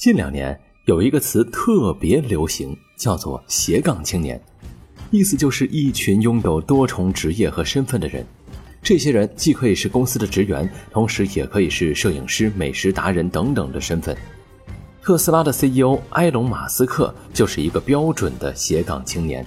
近两年有一个词特别流行，叫做“斜杠青年”，意思就是一群拥有多重职业和身份的人。这些人既可以是公司的职员，同时也可以是摄影师、美食达人等等的身份。特斯拉的 CEO 埃隆·马斯克就是一个标准的斜杠青年。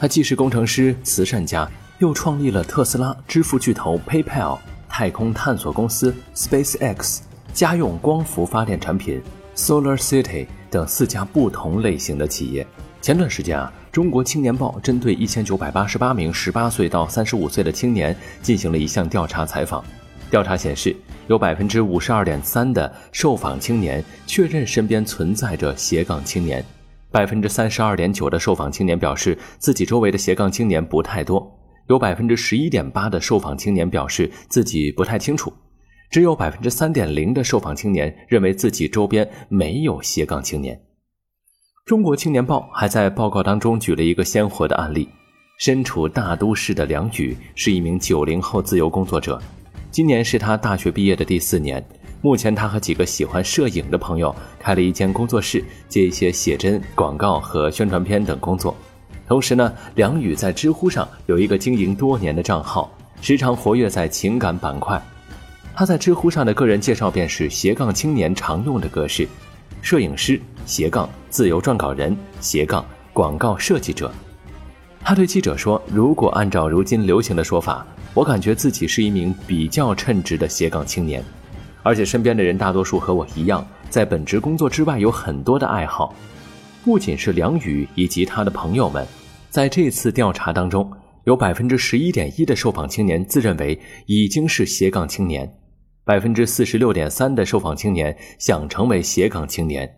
他既是工程师、慈善家，又创立了特斯拉、支付巨头 PayPal、太空探索公司 SpaceX、家用光伏发电产品。Solar City 等四家不同类型的企业。前段时间啊，中国青年报针对一千九百八十八名十八岁到三十五岁的青年进行了一项调查采访。调查显示，有百分之五十二点三的受访青年确认身边存在着斜杠青年，百分之三十二点九的受访青年表示自己周围的斜杠青年不太多，有百分之十一点八的受访青年表示自己不太清楚。只有百分之三点零的受访青年认为自己周边没有斜杠青年。中国青年报还在报告当中举了一个鲜活的案例：身处大都市的梁宇是一名九零后自由工作者，今年是他大学毕业的第四年。目前，他和几个喜欢摄影的朋友开了一间工作室，接一些写真、广告和宣传片等工作。同时呢，梁宇在知乎上有一个经营多年的账号，时常活跃在情感板块。他在知乎上的个人介绍便是斜杠青年常用的格式：摄影师斜杠自由撰稿人斜杠广告设计者。他对记者说：“如果按照如今流行的说法，我感觉自己是一名比较称职的斜杠青年，而且身边的人大多数和我一样，在本职工作之外有很多的爱好。不仅是梁宇以及他的朋友们，在这次调查当中，有百分之十一点一的受访青年自认为已经是斜杠青年。”百分之四十六点三的受访青年想成为斜杠青年，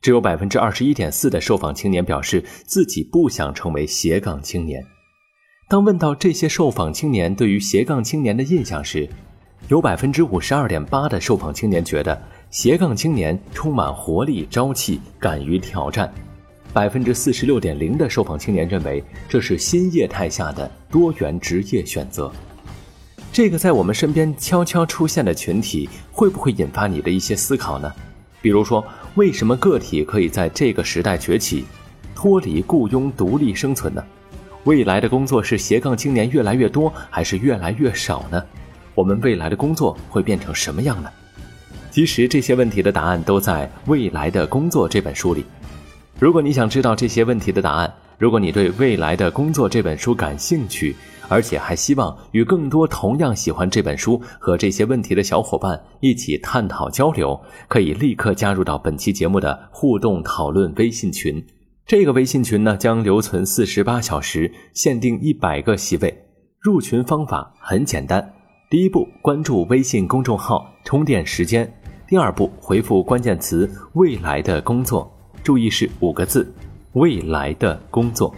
只有百分之二十一点四的受访青年表示自己不想成为斜杠青年。当问到这些受访青年对于斜杠青年的印象时，有百分之五十二点八的受访青年觉得斜杠青年充满活力、朝气、敢于挑战；百分之四十六点零的受访青年认为这是新业态下的多元职业选择。这个在我们身边悄悄出现的群体，会不会引发你的一些思考呢？比如说，为什么个体可以在这个时代崛起，脱离雇佣独立生存呢？未来的工作是斜杠青年越来越多，还是越来越少呢？我们未来的工作会变成什么样呢？其实这些问题的答案都在《未来的工作》这本书里。如果你想知道这些问题的答案，如果你对《未来的工作》这本书感兴趣，而且还希望与更多同样喜欢这本书和这些问题的小伙伴一起探讨交流，可以立刻加入到本期节目的互动讨论微信群。这个微信群呢将留存四十八小时，限定一百个席位。入群方法很简单：第一步，关注微信公众号“充电时间”；第二步，回复关键词“未来的工作”，注意是五个字：“未来的工作”。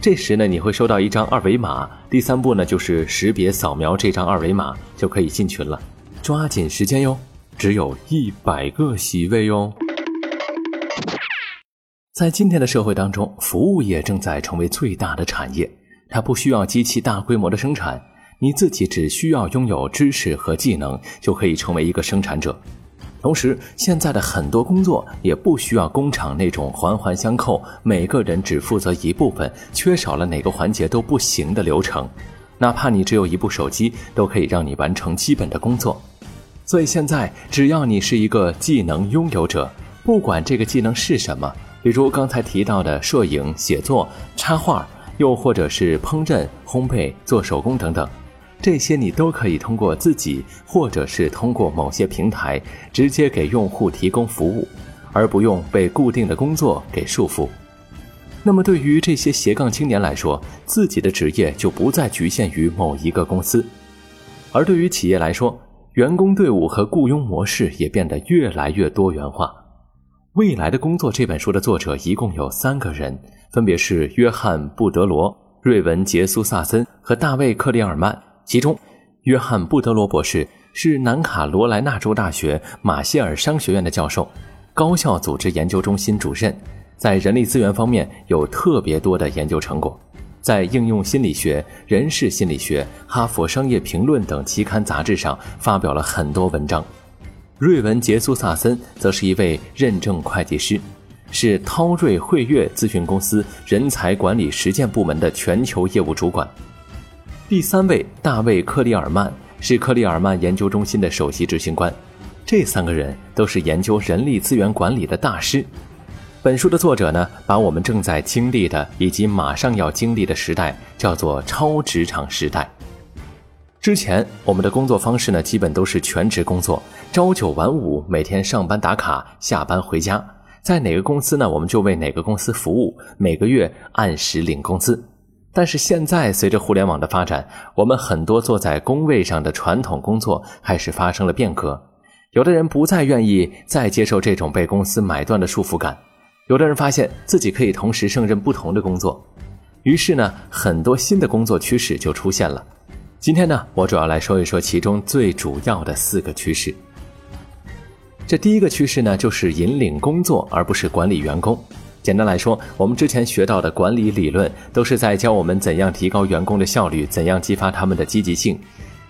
这时呢，你会收到一张二维码。第三步呢，就是识别扫描这张二维码，就可以进群了。抓紧时间哟，只有一百个席位哟。在今天的社会当中，服务业正在成为最大的产业，它不需要机器大规模的生产，你自己只需要拥有知识和技能，就可以成为一个生产者。同时，现在的很多工作也不需要工厂那种环环相扣、每个人只负责一部分、缺少了哪个环节都不行的流程。哪怕你只有一部手机，都可以让你完成基本的工作。所以现在，只要你是一个技能拥有者，不管这个技能是什么，比如刚才提到的摄影、写作、插画，又或者是烹饪、烘焙、做手工等等。这些你都可以通过自己，或者是通过某些平台，直接给用户提供服务，而不用被固定的工作给束缚。那么，对于这些斜杠青年来说，自己的职业就不再局限于某一个公司；而对于企业来说，员工队伍和雇佣模式也变得越来越多元化。《未来的工作》这本书的作者一共有三个人，分别是约翰·布德罗、瑞文·杰苏萨森和大卫·克里尔曼。其中，约翰·布德罗博士是南卡罗来纳州大学马歇尔商学院的教授，高校组织研究中心主任，在人力资源方面有特别多的研究成果，在应用心理学、人事心理学、哈佛商业评论等期刊杂志上发表了很多文章。瑞文·杰苏萨森则是一位认证会计师，是涛瑞汇悦咨询公司人才管理实践部门的全球业务主管。第三位，大卫·克里尔曼是克里尔曼研究中心的首席执行官。这三个人都是研究人力资源管理的大师。本书的作者呢，把我们正在经历的以及马上要经历的时代叫做超职场时代。之前我们的工作方式呢，基本都是全职工作，朝九晚五，每天上班打卡，下班回家，在哪个公司呢，我们就为哪个公司服务，每个月按时领工资。但是现在随着互联网的发展，我们很多坐在工位上的传统工作开始发生了变革，有的人不再愿意再接受这种被公司买断的束缚感。有的人发现自己可以同时胜任不同的工作，于是呢，很多新的工作趋势就出现了。今天呢，我主要来说一说其中最主要的四个趋势。这第一个趋势呢，就是引领工作，而不是管理员工。简单来说，我们之前学到的管理理论，都是在教我们怎样提高员工的效率，怎样激发他们的积极性。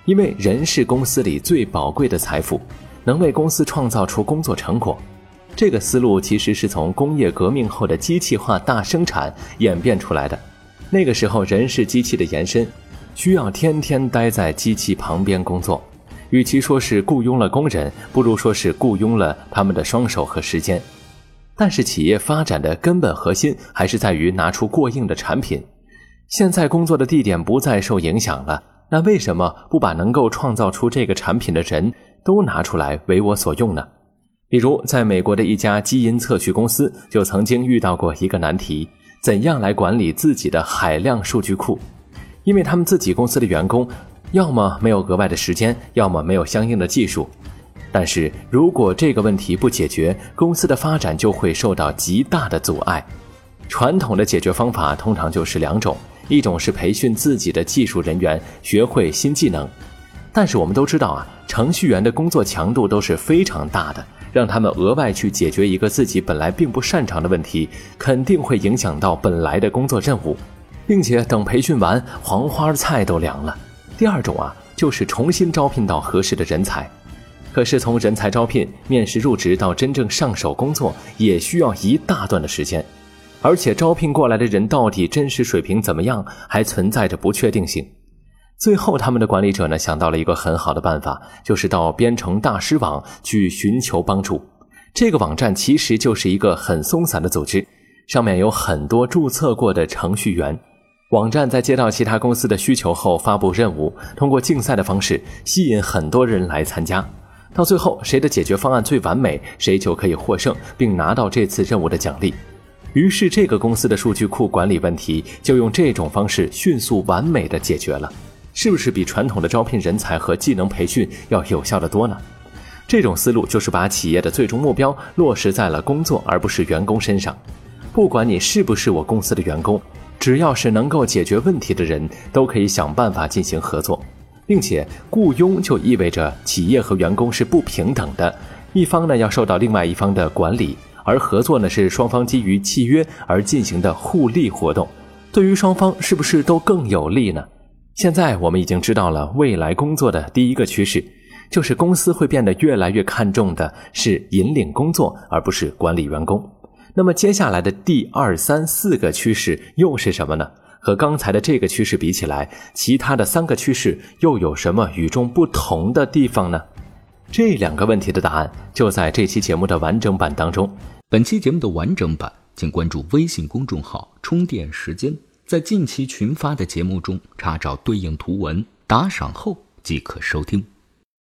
因为人是公司里最宝贵的财富，能为公司创造出工作成果。这个思路其实是从工业革命后的机器化大生产演变出来的。那个时候，人是机器的延伸，需要天天待在机器旁边工作。与其说是雇佣了工人，不如说是雇佣了他们的双手和时间。但是，企业发展的根本核心还是在于拿出过硬的产品。现在工作的地点不再受影响了，那为什么不把能够创造出这个产品的人都拿出来为我所用呢？比如，在美国的一家基因测序公司就曾经遇到过一个难题：怎样来管理自己的海量数据库？因为他们自己公司的员工，要么没有额外的时间，要么没有相应的技术。但是如果这个问题不解决，公司的发展就会受到极大的阻碍。传统的解决方法通常就是两种：一种是培训自己的技术人员学会新技能，但是我们都知道啊，程序员的工作强度都是非常大的。让他们额外去解决一个自己本来并不擅长的问题，肯定会影响到本来的工作任务，并且等培训完，黄花菜都凉了。第二种啊，就是重新招聘到合适的人才，可是从人才招聘、面试入职到真正上手工作，也需要一大段的时间，而且招聘过来的人到底真实水平怎么样，还存在着不确定性。最后，他们的管理者呢想到了一个很好的办法，就是到编程大师网去寻求帮助。这个网站其实就是一个很松散的组织，上面有很多注册过的程序员。网站在接到其他公司的需求后发布任务，通过竞赛的方式吸引很多人来参加。到最后，谁的解决方案最完美，谁就可以获胜，并拿到这次任务的奖励。于是，这个公司的数据库管理问题就用这种方式迅速完美的解决了。是不是比传统的招聘人才和技能培训要有效的多呢？这种思路就是把企业的最终目标落实在了工作而不是员工身上。不管你是不是我公司的员工，只要是能够解决问题的人，都可以想办法进行合作，并且雇佣就意味着企业和员工是不平等的，一方呢要受到另外一方的管理，而合作呢是双方基于契约而进行的互利活动，对于双方是不是都更有利呢？现在我们已经知道了未来工作的第一个趋势，就是公司会变得越来越看重的是引领工作，而不是管理员工。那么接下来的第二、三、四个趋势又是什么呢？和刚才的这个趋势比起来，其他的三个趋势又有什么与众不同的地方呢？这两个问题的答案就在这期节目的完整版当中。本期节目的完整版，请关注微信公众号“充电时间”。在近期群发的节目中查找对应图文，打赏后即可收听。